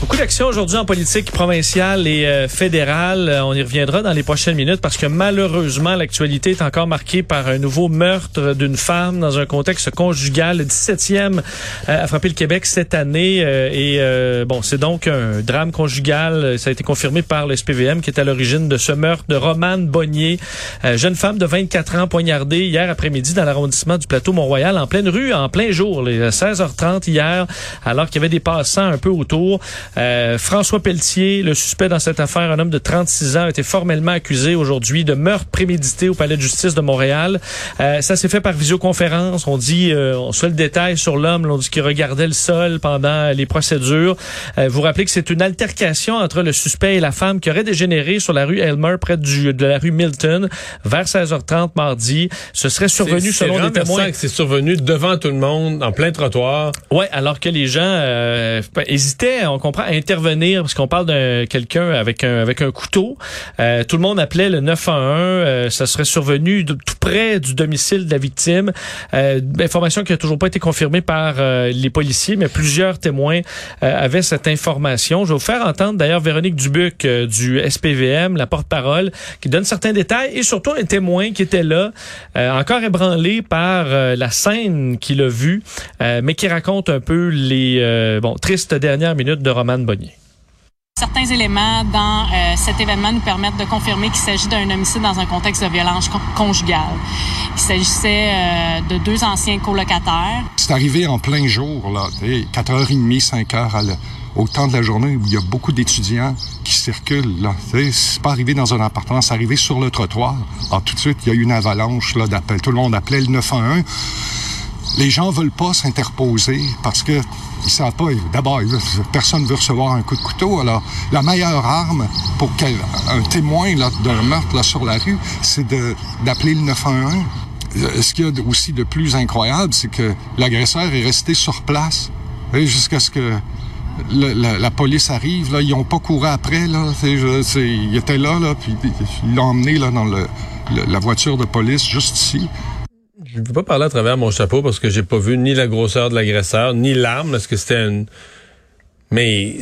Beaucoup d'actions aujourd'hui en politique provinciale et euh, fédérale. Euh, on y reviendra dans les prochaines minutes parce que malheureusement, l'actualité est encore marquée par un nouveau meurtre d'une femme dans un contexte conjugal. Le 17e euh, a frappé le Québec cette année. et bon, c'est donc un drame conjugal. Ça a été confirmé par le SPVM qui est à l'origine de ce meurtre de Romane Bonnier, jeune femme de 24 ans poignardée hier après-midi dans l'arrondissement du plateau Mont-Royal en pleine rue, en plein jour, les 16h30 hier, alors qu'il y avait des passants un peu autour. Euh, François Pelletier, le suspect dans cette affaire, un homme de 36 ans, a été formellement accusé aujourd'hui de meurtre prémédité au palais de justice de Montréal. Euh, ça s'est fait par visioconférence. On dit, euh, on se le détail sur l'homme. On dit qu'il regardait le sol pendant les procédures. vous rappelez que c'est une altercation entre le suspect et la femme qui aurait dégénéré sur la rue Elmer, près du, de la rue Milton, vers 16h30 mardi. Ce serait survenu selon les témoins. C'est survenu devant tout le monde, en plein trottoir. Ouais, alors que les gens hésitaient. On comprend intervenir parce qu'on parle de quelqu'un avec un avec un couteau. Euh, tout le monde appelait le 911. Euh, ça serait survenu tout près du domicile de la victime. Euh, information qui a toujours pas été confirmée par euh, les policiers, mais plusieurs témoins avaient cette information. Je vais vous faire entendre d'ailleurs Véronique Dubuc du SPVM, la porte-parole, qui donne certains détails et surtout un témoin qui était là, encore ébranlé par la scène qu'il a vue, mais qui raconte un peu les bon tristes dernières minutes de Roman Bonnier. Certains éléments dans euh, cet événement nous permettent de confirmer qu'il s'agit d'un homicide dans un contexte de violence conjugale. Il s'agissait euh, de deux anciens colocataires. C'est arrivé en plein jour, là, 4h30, 5h au temps de la journée où il y a beaucoup d'étudiants qui circulent. Là. C'est pas arrivé dans un appartement, c'est arrivé sur le trottoir. Alors, tout de suite, il y a eu une avalanche là, d'appels. Tout le monde appelait le 911 les gens veulent pas s'interposer parce que ils savent pas. D'abord, personne veut recevoir un coup de couteau. Alors, la meilleure arme pour qu'un témoin d'un meurtre là, sur la rue, c'est d'appeler le 911. Euh, ce qu'il y a aussi de plus incroyable, c'est que l'agresseur est resté sur place jusqu'à ce que la, police arrive. Là, ils n'ont pas couru après. Là, ils étaient là, là puis ils l'ont emmené dans la voiture de police juste ici. Je ne veux pas parler à travers mon chapeau parce que j'ai pas vu ni la grosseur de l'agresseur, ni l'arme, parce que c'était une... Mais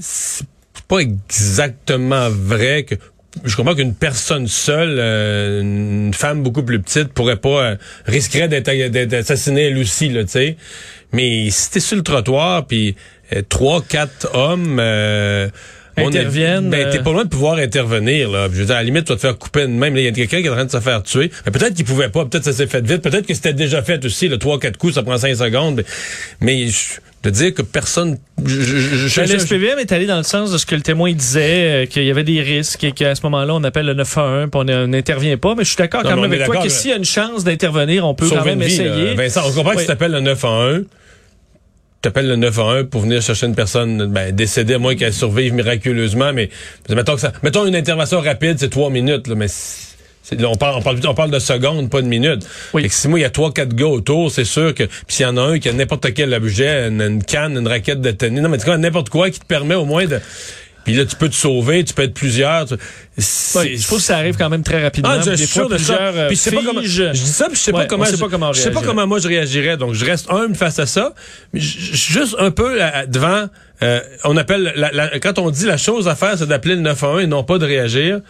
c'est pas exactement vrai que... Je comprends qu'une personne seule, euh, une femme beaucoup plus petite, pourrait pas... Euh, risquerait d'être assassinée elle aussi, là, tu sais. Mais si t'es sur le trottoir, puis euh, trois, quatre hommes interviennent. ben, t'es pas loin de pouvoir intervenir, là. Je veux dire, à la limite, tu vas te faire couper une même. Il y a quelqu'un qui est en train de se faire tuer. Mais peut-être qu'il pouvait pas. Peut-être que ça s'est fait vite. Peut-être que c'était déjà fait aussi. Le trois, quatre coups, ça prend cinq secondes. Mais, de dire que personne. Je, ben, le SPVM est allé dans le sens de ce que le témoin disait, euh, qu'il y avait des risques et qu'à ce moment-là, on appelle le 911 puis on n'intervient pas. Mais je suis d'accord quand même avec toi que s'il y a une chance d'intervenir, on peut quand même essayer. Vincent, on comprend que tu t'appelles le 911 t'appelles le 911 pour venir chercher une personne ben, décédée, à moins qu'elle survive miraculeusement, mais mettons, que ça, mettons une intervention rapide, c'est trois minutes, là, mais on, parle, on, parle, on parle de secondes, pas de minutes. Oui. si moi, il y a trois, quatre gars autour, c'est sûr que... Puis s'il y en a un qui a n'importe quel objet, une, canne, une raquette de tennis, non, mais n'importe quoi qui te permet au moins de... Puis là, tu peux te sauver, tu peux être plusieurs. je trouve que ça arrive quand même très rapidement. Ah, je suis sûr de ça. Euh, puis je sais pas comment. Je dis ça, puis je sais pas comment. Je sais pas comment. Je sais pas comment moi je réagirais. Donc je reste humble face à ça. Mais juste un peu devant. Euh, on appelle la, quand on dit la chose à faire, c'est d'appeler le 911 et non pas de réagir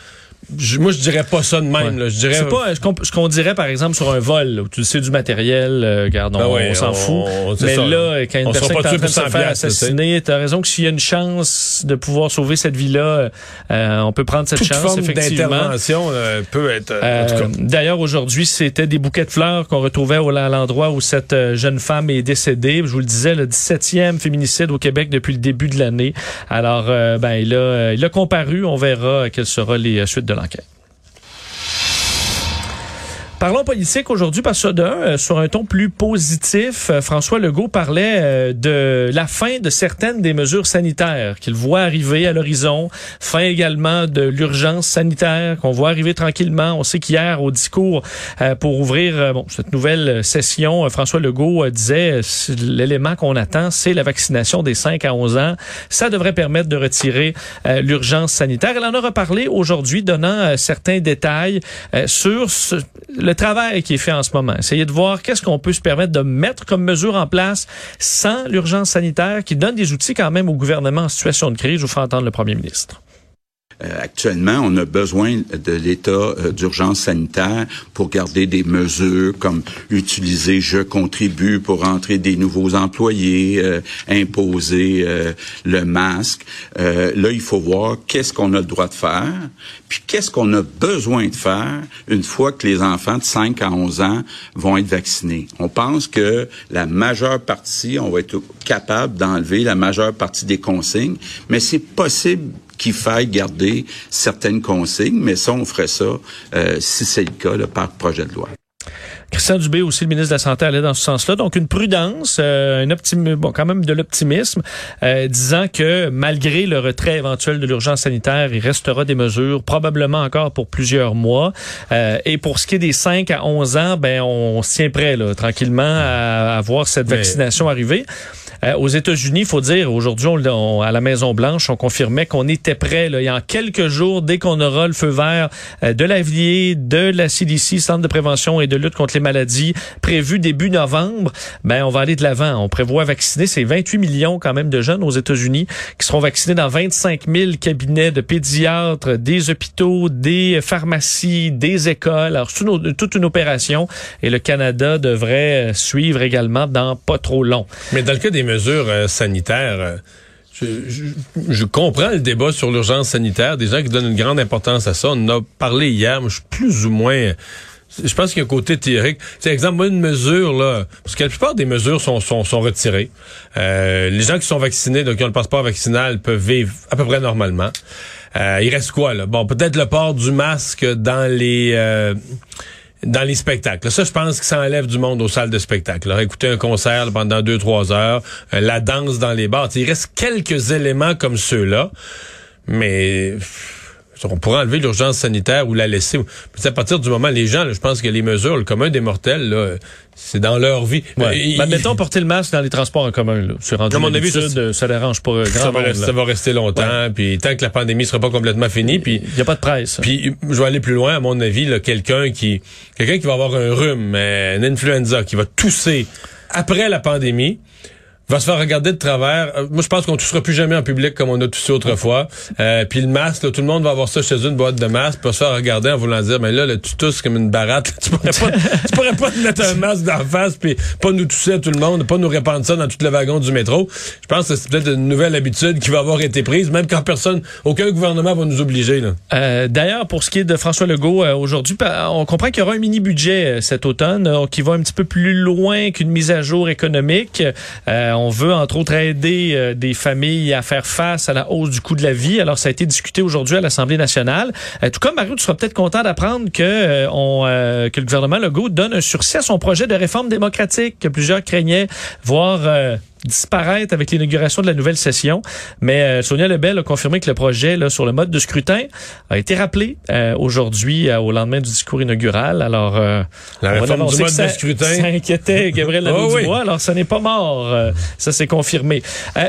moi, je dirais pas ça de même. Là. Je dirais. C'est pas ce qu'on dirait, par exemple, sur un vol, où tu sais du matériel, euh, regarde, on, ben s'en fout. Mais là, quand une personne est en train de se faire assassiner, t'as raison que s'il y a une chance de pouvoir sauver cette vie-là, euh, on peut prendre cette chance, forme effectivement. d'intervention euh, peut être. Euh, d'ailleurs, aujourd'hui, c'était des bouquets de fleurs qu'on retrouvait au, à l'endroit où cette jeune femme est décédée. Je vous le disais, le 17e féminicide au Québec depuis le début de l'année. Alors, ben, il a, il a comparu. On verra quelles seront les suites de l'enquête. Parlons politique aujourd'hui parce que d'un, euh, sur un ton plus positif, euh, François Legault parlait euh, de la fin de certaines des mesures sanitaires qu'il voit arriver à l'horizon, fin également de l'urgence sanitaire qu'on voit arriver tranquillement. On sait qu'hier au discours pour ouvrir bon, cette nouvelle session, François Legault disait l'élément qu'on attend, c'est la vaccination des 5 à 11 ans. Ça devrait permettre de retirer l'urgence sanitaire. Elle en a reparlé aujourd'hui, donnant certains détails sur ce, le travail qui est fait en ce moment. Essayer de voir qu'est-ce qu'on peut se permettre de mettre comme mesure en place sans l'urgence sanitaire qui donne des outils quand même au gouvernement en situation de crise. Je vous ferai entendre le premier ministre. Euh, actuellement, on a besoin de l'état euh, d'urgence sanitaire pour garder des mesures comme utiliser je contribue pour entrer des nouveaux employés, euh, imposer le masque. là, il faut voir qu'est-ce qu'on a le droit de faire, puis qu'est-ce qu'on a besoin de faire une fois que les enfants de 5 à 11 ans vont être vaccinés. On pense que la majeure partie, on va être capable d'enlever la majeure partie des consignes, mais c'est possible qu'il faille garder certaines consignes, mais ça, on ferait ça, euh, si c'est le cas, là, par projet de loi. Christian Dubé, aussi le ministre de la Santé, allait dans ce sens-là. Donc, une prudence, euh, un optimisme, bon, quand même de l'optimisme, euh, disant que malgré le retrait éventuel de l'urgence sanitaire, il restera des mesures, probablement encore pour plusieurs mois. Euh, et pour ce qui est des 5 à 11 ans, ben on, se tient prêt, là, tranquillement, à, à voir cette vaccination arriver. Euh, aux États-Unis, faut dire, aujourd'hui, à la Maison-Blanche, on confirmait qu'on était prêt. Là, y a quelques jours, dès qu'on aura le feu vert euh, de l'AVIE, de la CDC, Centre de prévention et de lutte contre les maladies, prévu début novembre, ben on va aller de l'avant. On prévoit vacciner, c'est 28 millions quand même de jeunes aux États-Unis qui seront vaccinés dans 25 000 cabinets de pédiatres, des hôpitaux, des pharmacies, des écoles. Alors, c'est toute une opération et le Canada devrait suivre également dans pas trop long. Mais dans le cas mesures euh, sanitaires. Euh, je, comprends le débat sur l'urgence sanitaire, des gens qui donnent une grande importance à ça. On en a parlé hier, mais je suis plus ou moins... Je pense qu'il y a un côté théorique. C'est exemple, une mesure, là, parce que la plupart des mesures sont, sont, sont retirées. Euh, les gens qui sont vaccinés, donc qui ont le passeport vaccinal, peuvent vivre à peu près normalement. il reste quoi, là? Bon, peut-être le port du masque dans les dans les spectacles. Ça, je pense que ça enlève du monde aux salles de spectacle. Alors, écouter un concert pendant deux, trois heures, euh, la danse dans les bars. Il reste quelques éléments comme ceux-là, mais on pourrait enlever l'urgence sanitaire ou la laisser. à partir du moment, les gens, je pense que les mesures, le commun des mortels, là, c'est dans leur vie. Ouais. Ben, mettons porter le masque dans les transports en commun. C'est rendu mon avis, ça, ça dérange pas grand ça, va rester, ça va rester longtemps. Puis tant que la pandémie sera pas complètement finie, puis il y a pas de presse. Puis je vais aller plus loin. À mon avis, quelqu'un qui, quelqu'un qui va avoir un rhume, une influenza, qui va tousser après la pandémie va se faire regarder de travers. Euh, moi, je pense qu'on ne toussera plus jamais en public comme on a toussé autrefois. Euh, puis le masque, tout le monde va avoir ça chez eux, une boîte de masque, puis va se faire regarder en voulant dire, mais là, là tu tousses comme une baratte. tu pourrais pas, tu pourrais pas te mettre un masque d'en face, puis pas nous tousser à tout le monde, pas nous répandre ça dans tout le wagon du métro. Je pense que c'est peut-être une nouvelle habitude qui va avoir été prise, même quand personne, aucun gouvernement va nous obliger. Là. Euh, D'ailleurs, pour ce qui est de François Legault, euh, aujourd'hui, on comprend qu'il y aura un mini-budget euh, cet automne qui va un petit peu plus loin qu'une mise à jour économique. On veut, entre autres, aider euh, des familles à faire face à la hausse du coût de la vie. Alors, ça a été discuté aujourd'hui à l'Assemblée nationale. Euh, tout comme Mario, tu seras peut-être content d'apprendre que, euh, que le gouvernement Legault donne un sursis à son projet de réforme démocratique que plusieurs craignaient voir disparaître avec l'inauguration de la nouvelle session. Mais euh, Sonia Lebel a confirmé que le projet là, sur le mode de scrutin a été rappelé euh, aujourd'hui euh, au lendemain du discours inaugural. Alors, la réforme du mode de scrutin. Ça inquiétait Gabriel oh, oui. Alors, ça n'est pas mort. ça s'est confirmé.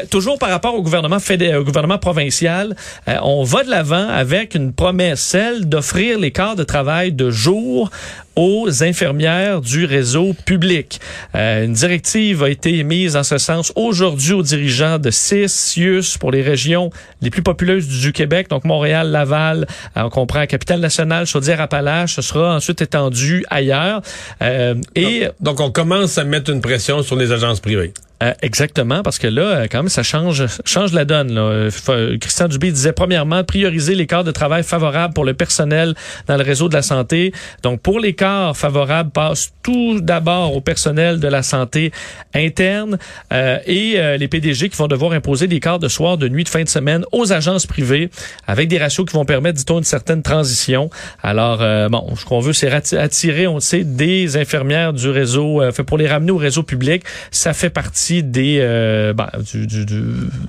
toujours par rapport au gouvernement fédéral, au gouvernement provincial, on va de l'avant avec une promesse, celle d'offrir les quarts de travail de jour aux infirmières du réseau public. une directive a été émise en ce sens aujourd'hui aux dirigeants de CIS, CIUS pour les régions les plus populeuses du Québec, donc Montréal, Laval, euh, on comprend Capitale-Nationale, Chaudière-Appalaches, ce sera ensuite étendu ailleurs. Euh, et donc, on commence à mettre une pression sur les agences privées. Euh, exactement, parce que là, euh, quand même, ça change, change la donne. Là. Euh, Christian Dubé disait premièrement prioriser les corps de travail favorables pour le personnel dans le réseau de la santé. Donc, pour les corps favorables, passe tout d'abord au personnel de la santé interne euh, et euh, les PDG qui vont devoir imposer des quarts de soir, de nuit, de fin de semaine aux agences privées avec des ratios qui vont permettre, dit-on, une certaine transition. Alors, euh, bon, ce qu'on veut, c'est attirer, on sait, des infirmières du réseau, pour les ramener au réseau public. Ça fait partie des euh, ben, du- du- du-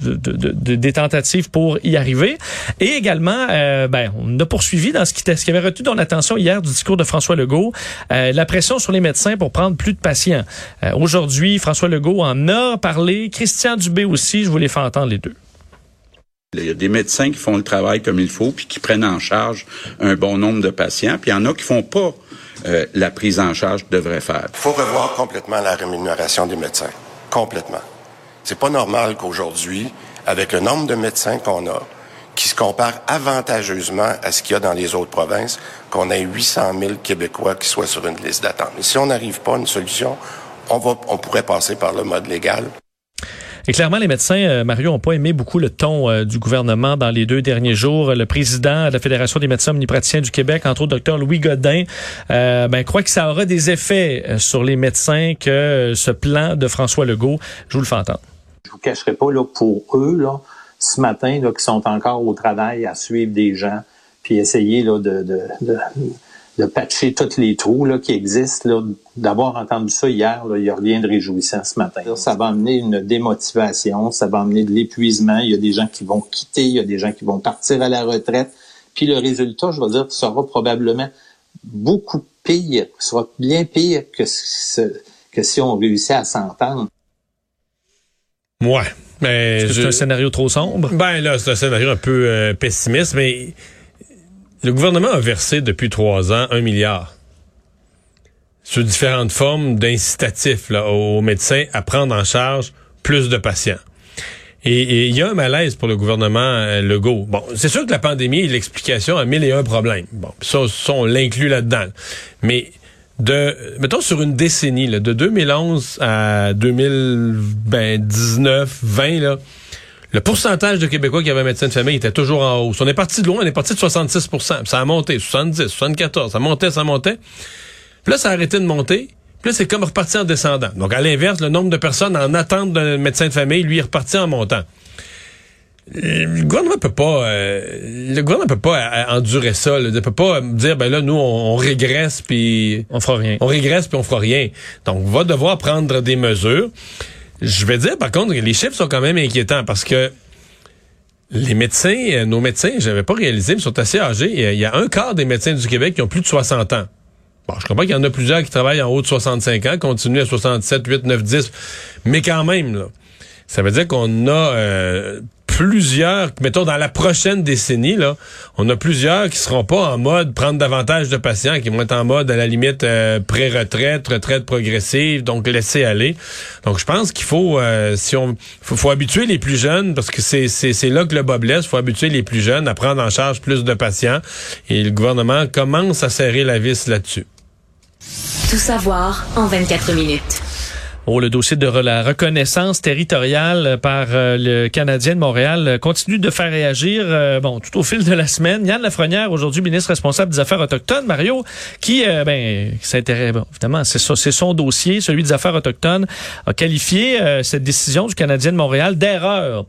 de- de- de- des tentatives pour y arriver. Et également, euh, ben, on a poursuivi dans ce qui, ce qui avait retenu ton attention hier du discours de François Legault, euh, la pression sur les médecins pour prendre plus de patients. Euh, Aujourd'hui, François Legault en a parlé, Christian Dubé aussi, je vous les fais entendre les deux. Il y a des médecins qui font le travail comme il faut, puis qui prennent en charge un bon nombre de patients, puis il y en a qui font pas euh, la prise en charge qu'ils devraient faire. Il faut revoir complètement la rémunération des médecins. Complètement. C'est pas normal qu'aujourd'hui, avec le nombre de médecins qu'on a, qui se compare avantageusement à ce qu'il y a dans les autres provinces, qu'on ait 800 000 Québécois qui soient sur une liste d'attente. Et si on n'arrive pas à une solution, on, va, on pourrait passer par le mode légal. Et clairement, les médecins, euh, Mario, n'ont pas aimé beaucoup le ton euh, du gouvernement dans les deux derniers jours. Le président de la Fédération des médecins omnipraticiens du Québec, entre autres, Dr Louis Godin, euh, ben, croit que ça aura des effets sur les médecins que ce plan de François Legault. Je vous le fais entendre. je vous cacherai pas là pour eux là ce matin là qui sont encore au travail à suivre des gens puis essayer là de, de patcher tous les trous là qui existent là. D'avoir entendu ça hier là il y a rien de réjouissant ce matin. Là, ça va amener une démotivation ça va amener de l'épuisement. Il y a des gens qui vont quitter il y a des gens qui vont partir à la retraite. Puis le résultat je vais dire sera probablement beaucoup pire sera bien pire que ce- que si on réussit à s'entendre. Ouais. Mais c'est je- un scénario trop sombre? Ben là, c'est un scénario un peu euh, pessimiste, mais le gouvernement a versé depuis trois ans un milliard sous différentes formes d'incitatifs aux médecins à prendre en charge plus de patients. Et il y a un malaise pour le gouvernement euh, Legault. Bon, c'est sûr que la pandémie est l'explication à mille et un problèmes. Bon, ça, ça on l'inclut là-dedans. Mais de, mettons sur une décennie, de 2011 à 2019, 20, là, le pourcentage de Québécois qui avaient un médecin de famille était toujours en hausse. On est parti de loin, on est parti de 66% puis Ça a monté, 70, 74, ça montait, ça montait. Puis là, ça a arrêté de monter. Puis là, c'est comme reparti en descendant. Donc, à l'inverse, le nombre de personnes en attente d'un médecin de famille, lui, est reparti en montant. Le gouvernement peut pas, euh, le gouvernement peut pas euh, endurer ça. Là. Il peut pas dire, ben là, nous, on, on régresse puis On fera rien. on régresse puis on fera rien. Donc, on va devoir prendre des mesures. Je vais dire, par contre, les chiffres sont quand même inquiétants parce que les médecins, euh, nos médecins, j'avais pas réalisé, mais sont assez âgés. A- Il y a un quart des médecins du Québec qui ont plus de 60 ans. Bon, je comprends qu'il y en a plusieurs qui travaillent en haut de 65 ans, continuent à 67, 8, 9, 10. Mais quand même, là, ça veut dire qu'on a euh, plusieurs, mettons dans la prochaine décennie, là, on a plusieurs qui seront pas en mode prendre davantage de patients, qui vont être en mode à la limite euh, pré-retraite, retraite progressive, donc laisser aller. Donc je pense qu'il faut, euh, si on, faut, habituer les plus jeunes parce que c'est c'est c'est là que le bas blesse. Faut habituer les plus jeunes à prendre en charge plus de patients et le gouvernement commence à serrer la vis là-dessus. Tout savoir en 24 minutes. Oh, le dossier de la reconnaissance territoriale par euh, le Canadien de Montréal euh, continue de faire réagir, euh, bon, tout au fil de la semaine. Yann Lafrenière, aujourd'hui ministre responsable des Affaires autochtones, Mario, qui, ben, s'intéresse, évidemment, c'est son dossier, celui des Affaires autochtones, a qualifié cette décision du Canadien de Montréal d'erreur.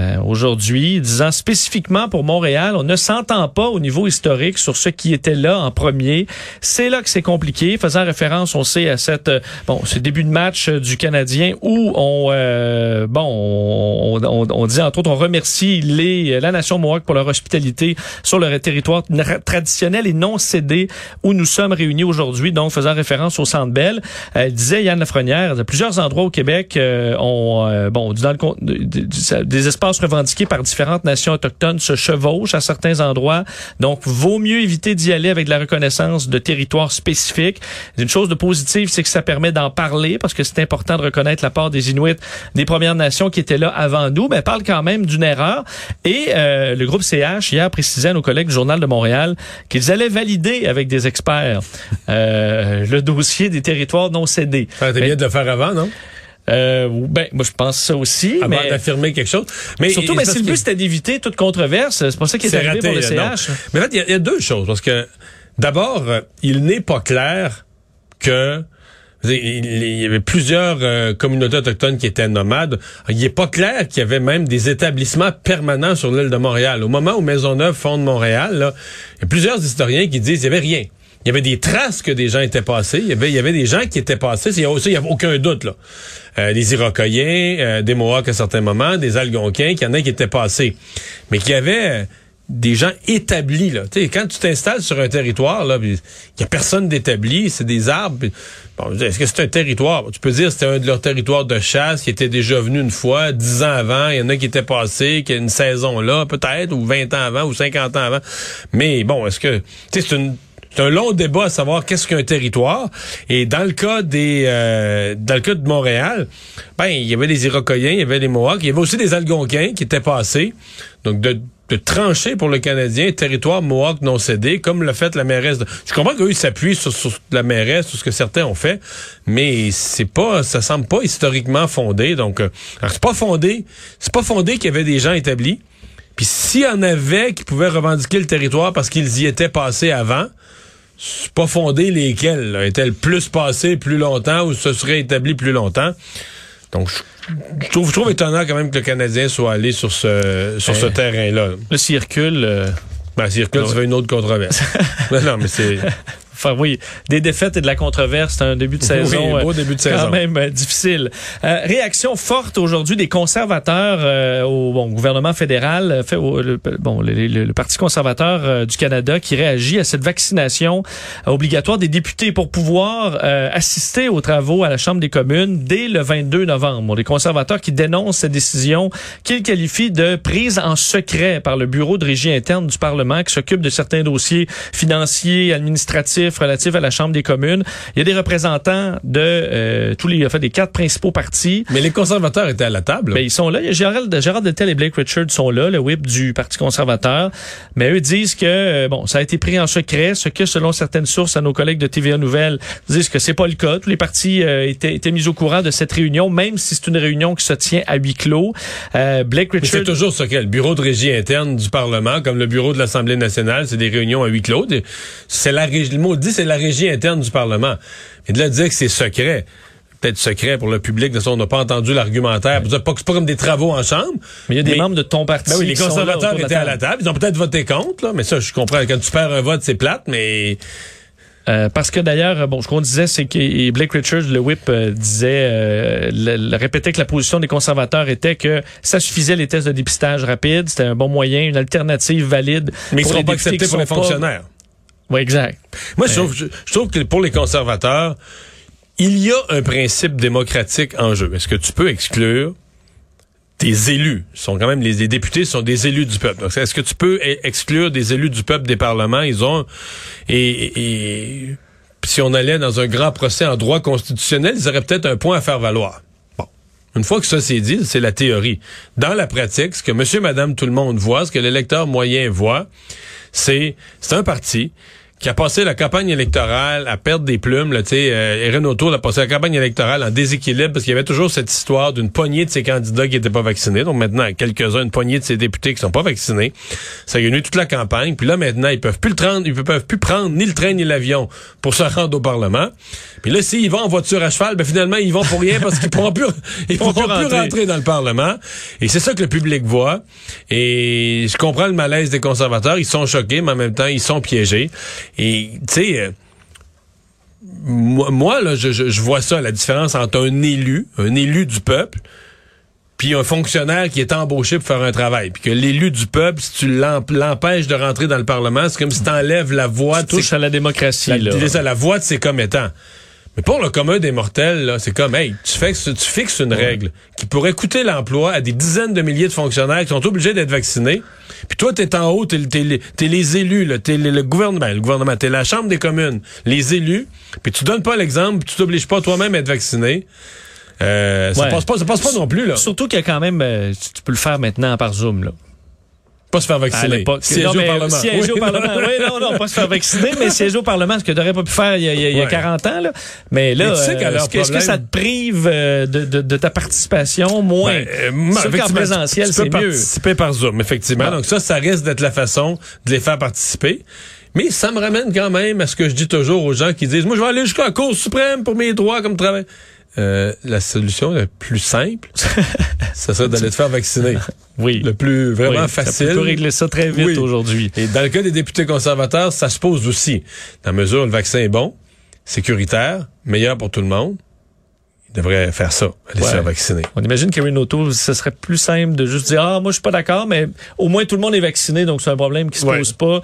Euh, aujourd'hui, disant spécifiquement pour Montréal, on ne s'entend pas au niveau historique sur ce qui était là en premier. C'est là que c'est compliqué, faisant référence, on sait, à cette euh, bon, ce début de match euh, du Canadien où on euh, bon, on, on, on dit entre autres, on remercie les la nation Mohawk pour leur hospitalité sur le territoire traditionnel et non cédé où nous sommes réunis aujourd'hui. Donc, faisant référence au Centre Bell, elle disait Yann Lafrenière, de plusieurs endroits au Québec, euh, on euh, bon, dans le des espaces revendiqués par différentes nations autochtones se chevauchent à certains endroits. Donc, vaut mieux éviter d'y aller avec de la reconnaissance de territoires spécifiques. Une chose de positive, c'est que ça permet d'en parler parce que c'est important de reconnaître la part des Inuits des Premières Nations qui étaient là avant nous, mais parle quand même d'une erreur. Et euh, le groupe CH hier précisait à nos collègues du Journal de Montréal qu'ils allaient valider avec des experts euh, le dossier des territoires non cédés. Ah, T'es Mais- bien de le faire avant, non? Euh, ben, moi, je pense ça aussi. Avant mais d'affirmer quelque chose. Mais surtout, mais si le but c'était d'éviter toute controverse, c'est pas ça qui est, arrivé raté, pour le non. CH. Mais en fait, il y a- il y, a deux choses. Parce que, d'abord, euh, il n'est pas clair que... vous savez, Il il y avait plusieurs euh, communautés autochtones qui étaient nomades. Il n'est pas clair qu'il y avait même des établissements permanents sur l'île de Montréal. Au moment où Maisonneuve fonde Montréal, là, il y a plusieurs historiens qui disent qu'il n'y avait rien. Il y avait des traces que des gens étaient passés. Il y avait, il y avait des gens qui étaient passés. Il n'y a aucun doute. Là. Euh, des Iroquoiens, euh, des Mohawks à certains moments, des Algonquins, qu'il y en a qui étaient passés. Mais qu'il y avait euh, des gens établis. Là. Tu sais, quand tu t'installes sur un territoire, il y a personne d'établi, c'est des arbres. Bon, est-ce que c'est un territoire? Tu peux dire que c'était un de leurs territoires de chasse qui était déjà venu une fois, dix ans avant. Il y en a qui étaient passés, qui a une saison là, peut-être, ou 20 ans avant, ou 50 ans avant. Mais bon, est-ce que... C'est une c'est un long débat à savoir qu'est-ce qu'un territoire. Et dans le cas des, euh, dans le cas de Montréal, ben il y avait des Iroquois, il y avait des Mohawks, il y avait aussi des Algonquins qui étaient passés. Donc de, de trancher pour le Canadien territoire Mohawk non cédé, comme l'a fait la mairesse. De... Je comprends qu'eux s'appuient sur, sur la mairesse, sur ce que certains ont fait, mais c'est pas, ça semble pas historiquement fondé. Donc, euh, c'est pas fondé, c'est pas fondé qu'il y avait des gens établis. Puis s'il y en avait qui pouvaient revendiquer le territoire parce qu'ils y étaient passés avant, pas fondé lesquels. Étaient-elles plus passés plus longtemps ou se seraient établis plus longtemps? Donc, je, trouve, je trouve étonnant quand même que le Canadien soit allé sur ce, sur ce Eh. terrain-là. Le circule. euh, Ben, circule, ça fait une autre controverse. Non, mais c'est... Enfin oui, des défaites et de la controverse, c'est un début de saison Oui, beau euh, début de quand saison. même euh, difficile. Euh, réaction forte aujourd'hui des conservateurs euh, au bon, gouvernement fédéral, euh, fait, au- le, bon, le, le- le Parti conservateur euh, du Canada qui réagit à cette vaccination obligatoire des députés pour pouvoir euh, assister aux travaux à la Chambre des communes dès le 22 novembre. Bon, les conservateurs qui dénoncent cette décision qu'ils qualifient de prise en secret par le bureau de régie interne du Parlement qui s'occupe de certains dossiers financiers, administratifs relatifs à la Chambre des communes. Il y a des représentants de euh, tous les, enfin, des quatre principaux partis. Mais les conservateurs étaient à la table. Ben, ils sont là. Il y a Gérald, Gérald Deltel et Blake Richard sont là, le whip du Parti conservateur. Mais eux disent que euh, bon, ça a été pris en secret, ce que selon certaines sources à nos collègues de TVA Nouvelles disent que c'est pas le cas. Tous les partis euh, étaient, étaient mis au courant de cette réunion, même si c'est une réunion qui se tient à huis clos. Euh, Blake Richard c'est toujours ce qu'est le bureau de régie interne du Parlement, comme le bureau de l'Assemblée nationale, c'est des réunions à huis clos. C'est la régie, le mot dit, c'est la régie interne du Parlement. Mais de là dire que c'est secret, peut-être secret pour le public, de façon, on n'a pas entendu l'argumentaire. C'est pas, c'est pas comme des travaux en chambre. Mais il y a des membres de ton parti. Ben oui, les conservateurs étaient à la table. Ils ont peut-être voté contre, là, mais ça, je comprends. Quand tu perds un vote, c'est plate, mais Euh, parce que d'ailleurs, bon, ce qu'on disait, c'est que Blake Richards, le whip, euh, disait, euh, le- le- répétait que la position des conservateurs était que ça suffisait les tests de dépistage rapide, c'était un bon moyen, une alternative valide. mais ils pour seront pas acceptés pour les pas- fonctionnaires. Oui, exact. Moi, je trouve, je, je trouve que pour les conservateurs, il y a un principe démocratique en jeu. Est-ce que tu peux exclure des élus? Sont quand même les, les députés sont des élus du peuple. Donc, Est-ce que tu peux e- exclure des élus du peuple des parlements? Ils ont et, et si on allait dans un grand procès en droit constitutionnel, ils auraient peut-être un point à faire valoir. Bon. Une fois que ça c'est dit, c'est la théorie. Dans la pratique, ce que monsieur, madame, tout le monde voit, ce que l'électeur moyen voit, c'est un parti qui a passé la campagne électorale à perdre des plumes. Là, euh, Erin a passé la campagne électorale en déséquilibre parce qu'il y avait toujours cette histoire d'une poignée de ses candidats qui n'étaient pas vaccinés. Donc maintenant, quelques-uns, une poignée de ses députés qui sont pas vaccinés. Ça a eu toute la campagne. Puis là, maintenant, ils peuvent plus le prendre, ils peuvent plus prendre ni le train ni l'avion pour se rendre au Parlement. Puis là, s'ils vont en voiture à cheval, ben finalement, ils vont pour rien parce qu'ils pourront plus, ils pourront plus rentrer. rentrer dans le Parlement. Et c'est ça que le public voit. Et je comprends le malaise des conservateurs. Ils sont choqués, mais en même temps, ils sont piégés. Et, tu sais, euh, moi, moi, là, je, je- je vois ça, la différence entre un élu, un élu du peuple, puis un fonctionnaire qui est embauché pour faire un travail. Puis que l'élu du peuple, si tu l'emp- l'empêches de rentrer dans le Parlement, c'est comme si tu enlèves la voix de ses Touche à la démocratie, la, là. la voix de ses commettants. Mais pour le commun des mortels, c'est comme, hey, tu, fixes, tu fixes une règle qui pourrait coûter l'emploi à des dizaines de milliers de fonctionnaires qui sont obligés d'être vaccinés. Puis toi, t'es en haut, t'es, t'es les- élus, t'es le, le gouvernement, le gouvernement, t'es la Chambre des communes, les élus, puis tu donnes pas l'exemple, tu t'obliges pas toi-même à être vacciné. Euh, ça passe pas, ça passe pas non plus, là. Surtout qu'il y a quand même, euh, tu peux le faire maintenant par Zoom, là. Pas se faire à vacciner. l'époque. Siéger au Parlement. Siéger Oui, au Parlement. Oui, non, non, pas se faire vacciner, mais siéger au Parlement, ce que n'aurais pas pu faire il y a, il y a- il y a Ouais. 40 ans. Là. Mais là, tu sais euh, est-ce que, ça te prive euh, de, de, de ta participation? Moins? Ben, euh, Sauf présentiel, tu c'est mieux. participer par Zoom, effectivement. Donc ça, ça risque d'être la façon de les faire participer. Mais ça me ramène quand même à ce que je dis toujours aux gens qui disent, moi, je vais aller jusqu'à la Cour suprême pour mes droits comme travail. Euh, la solution la plus simple, ça serait d'aller te faire vacciner. Oui. Le plus vraiment Oui, facile. peut- peut régler ça très vite Oui. aujourd'hui. Et dans le cas des députés conservateurs, ça se pose aussi. Dans la mesure où le vaccin est bon, sécuritaire, meilleur pour tout le monde, ils devraient faire ça, aller se Ouais. faire vacciner. On imagine qu'Erin O'Toole, ce serait plus simple de juste dire ah moi je suis pas d'accord, mais au moins tout le monde est vacciné, donc c'est un problème qui se Ouais. pose pas.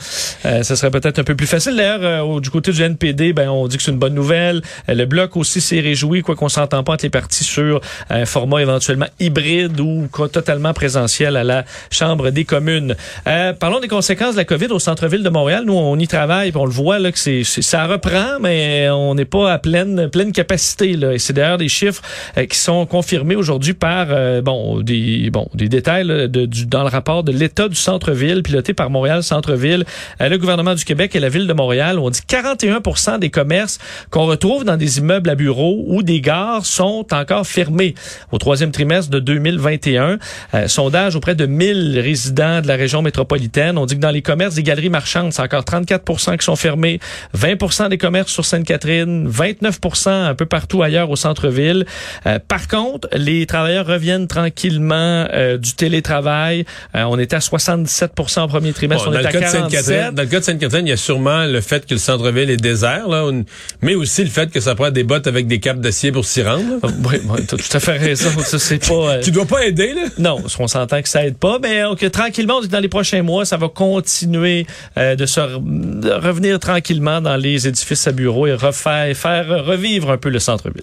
Euh, ce serait peut-être un peu plus facile. D'ailleurs, euh, du côté du NPD, ben on dit que c'est une bonne nouvelle. Euh, le bloc aussi s'est réjoui, quoi qu'on s'entend pas entre les partis sur un format éventuellement hybride ou totalement présentiel à la Chambre des communes. Euh, parlons des conséquences de la COVID au centre-ville de Montréal. Nous, on y travaille, puis on le voit là que c'est c'est- ça reprend, mais on n'est pas à pleine pleine capacité là. Et c'est d'ailleurs des chiffres euh, qui sont confirmés aujourd'hui par euh, bon des bon des détails là, de, du, dans le rapport de l'état du centre-ville piloté par Montréal Centre-ville, euh, le gouvernement du Québec et la ville de Montréal. On dit 41% des commerces qu'on retrouve dans des immeubles à bureaux ou des gares sont encore fermés au troisième trimestre de 2021. Euh, sondage auprès de 1000 résidents de la région métropolitaine. On dit que dans les commerces des galeries marchandes, c'est encore 34 qui sont fermés, 20% des commerces sur Sainte-Catherine, 29% un peu partout ailleurs au centre-ville. Euh, par contre, les travailleurs reviennent tranquillement euh, du télétravail. On était à 77% au premier trimestre, Bon, on dans, est le à cas de 47. Sainte-Catherine, dans le cas de Sainte-Catherine, il y a sûrement le fait que le centre-ville est désert, là, mais aussi le fait que ça prend des bottes avec des capes d'acier pour s'y rendre. Euh, Oui, oui, t'as tout à fait raison. Ça, c'est pas. euh, Tu dois pas aider, là? Non, on s'entend que ça aide pas, mais tranquillement, dans les prochains mois, ça va continuer de se re- de revenir tranquillement dans les édifices à bureaux et refaire faire revivre un peu le centre-ville.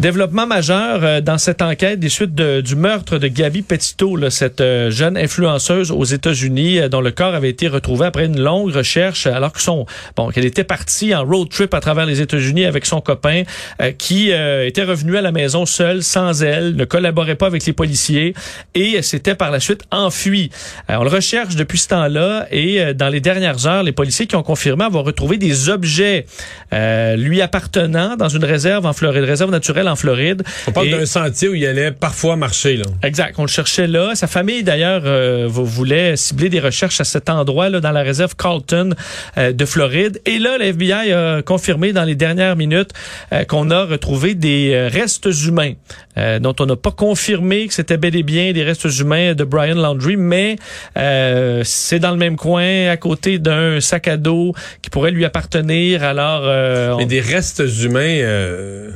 Développement majeur euh, dans cette enquête des suites de- du meurtre de Gabi Petito, là, cette euh, jeune influenceuse aux États-Unis euh, dont le corps avait été retrouvé après une longue recherche alors que son bon qu'elle était partie en road trip à travers les États-Unis avec son copain euh, qui euh, était revenu à la maison seul sans elle, ne collaborait pas avec les policiers et s'était par la suite enfui. On le recherche depuis ce temps-là et euh, dans les dernières heures, les policiers qui ont confirmé avoir retrouvé des objets lui appartenant dans une réserve en Floride, réserve naturelle en Floride. On parle d'un sentier où il allait parfois marcher, là. Exact. On le cherchait là. Sa famille, d'ailleurs, euh, voulait cibler des recherches à cet endroit, là, dans la réserve Carlton euh, de Floride. Et là, le FBI a confirmé dans les dernières minutes euh, qu'on a retrouvé des restes humains, dont on n'a pas confirmé que c'était bel et bien des restes humains de Brian Landry, mais c'est dans le même coin, à côté d'un sac à dos qui pourrait lui appartenir. Alors, on, Mais des restes humains,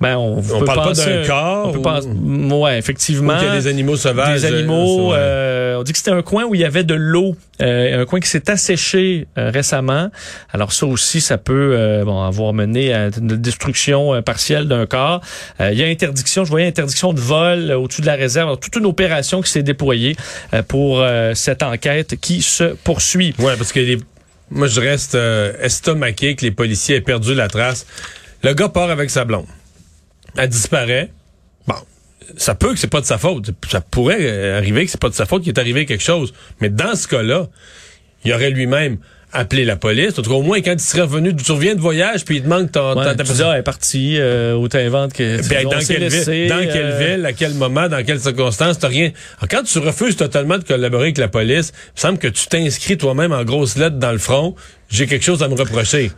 ben, on, on peut parle pas d'un corps On peut ou- penser- ouais, effectivement. il y a des animaux sauvages. des animaux. euh, ouais. euh, on dit que c'était un coin où il y avait de l'eau, euh, un coin qui s'est asséché euh, récemment. Alors ça aussi, ça peut euh, bon, avoir mené à une destruction euh, partielle d'un corps. Euh, il y a interdiction, je voyais interdiction de vol au-dessus de la réserve. Alors, toute une opération qui s'est déployée euh, pour euh, cette enquête qui se poursuit. Ouais, parce que les... moi, je reste euh, estomaqué que les policiers aient perdu la trace. Le gars part avec sa blonde. Elle disparaît. Bon, ça peut que c'est pas de sa faute. Ça pourrait euh, arriver que c'est pas de sa faute qu'il est arrivé quelque chose. Mais dans ce cas-là, il aurait lui-même appelé la police. En tout cas, au moins, quand il serait revenu, tu reviens de voyage, puis il te manque ton... Ouais, ta- ta- tu dis, ah, elle est partie euh, où t'inventes que... Ben, on dans quelle laissé, ville, dans euh, quelle ville, à quel moment, dans quelles circonstances, t'as rien. Alors, quand tu refuses totalement de collaborer avec la police, il me semble que tu t'inscris toi-même en grosses lettres dans le front. J'ai quelque chose à me reprocher.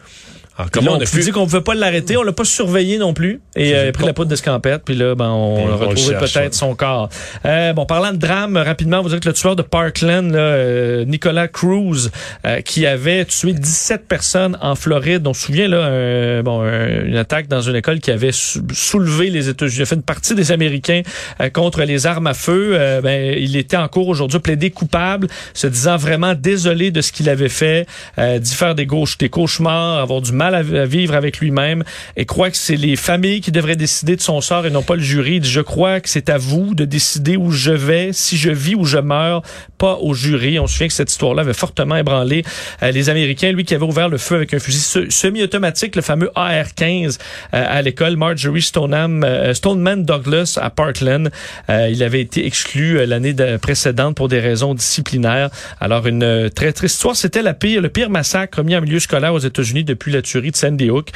Alors, Comment comment on on a pu... dit qu'on pouvait pas l'arrêter, on l'a pas surveillé non plus et euh, il a pris la poudre d'escampette puis là ben on, On- a retrouvé peut-être son corps. Euh, bon parlant de drame rapidement, vous dire que le tueur de Parkland là, euh, Nicolas Cruz euh, qui avait tué 17 personnes en Floride, on se souvient là un- bon un- une attaque dans une école qui avait sou- soulevé les États-Unis, a fait une partie des Américains euh, contre les armes à feu, euh, ben il était en cours aujourd'hui plaidé coupable, se disant vraiment désolé de ce qu'il avait fait, euh, d'y faire des gauches des cauchemars, avoir du mal mal à, vivre avec lui-même et croit que c'est les familles qui devraient décider de son sort et non pas le jury. Je crois que c'est à vous de décider où je vais, si je vis ou je meurs, pas au jury. On se souvient que cette histoire-là avait fortement ébranlé euh, les Américains. Lui qui avait ouvert le feu avec un fusil semi-automatique, le fameux AR-15 euh, à l'école Marjorie Stoneham, euh, Stoneman Douglas à Parkland. il avait été exclu l'année précédente pour des raisons disciplinaires. Alors une très triste histoire. C'était la pire, le pire massacre commis en milieu scolaire aux États-Unis depuis la tuerie de Sandy Hook,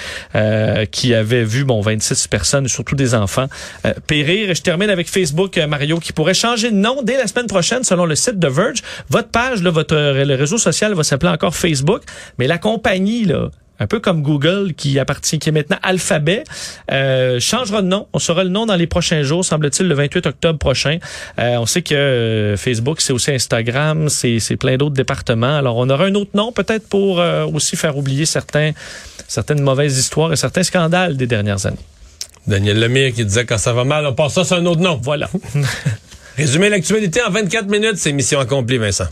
qui avait vu bon 26 personnes, surtout des enfants, périr. Et je termine avec Facebook, Mario, qui pourrait changer de nom dès la semaine prochaine, selon le site de Verge. Votre page, là, votre le réseau social va s'appeler encore Facebook, mais la compagnie, là, un peu comme Google qui appartient, qui est maintenant Alphabet, euh, changera de nom. On saura le nom dans les prochains jours, semble-t-il, le 28 octobre prochain. Euh, on sait que euh, Facebook, c'est aussi Instagram, c'est plein d'autres départements. Alors, on aura un autre nom peut-être pour euh, aussi faire oublier certains, certaines mauvaises histoires et certains scandales des dernières années. Daniel Lemire qui disait quand ça va mal, on passe ça sur un autre nom. Voilà. Résumer l'actualité en 24 minutes, c'est mission accomplie, Vincent.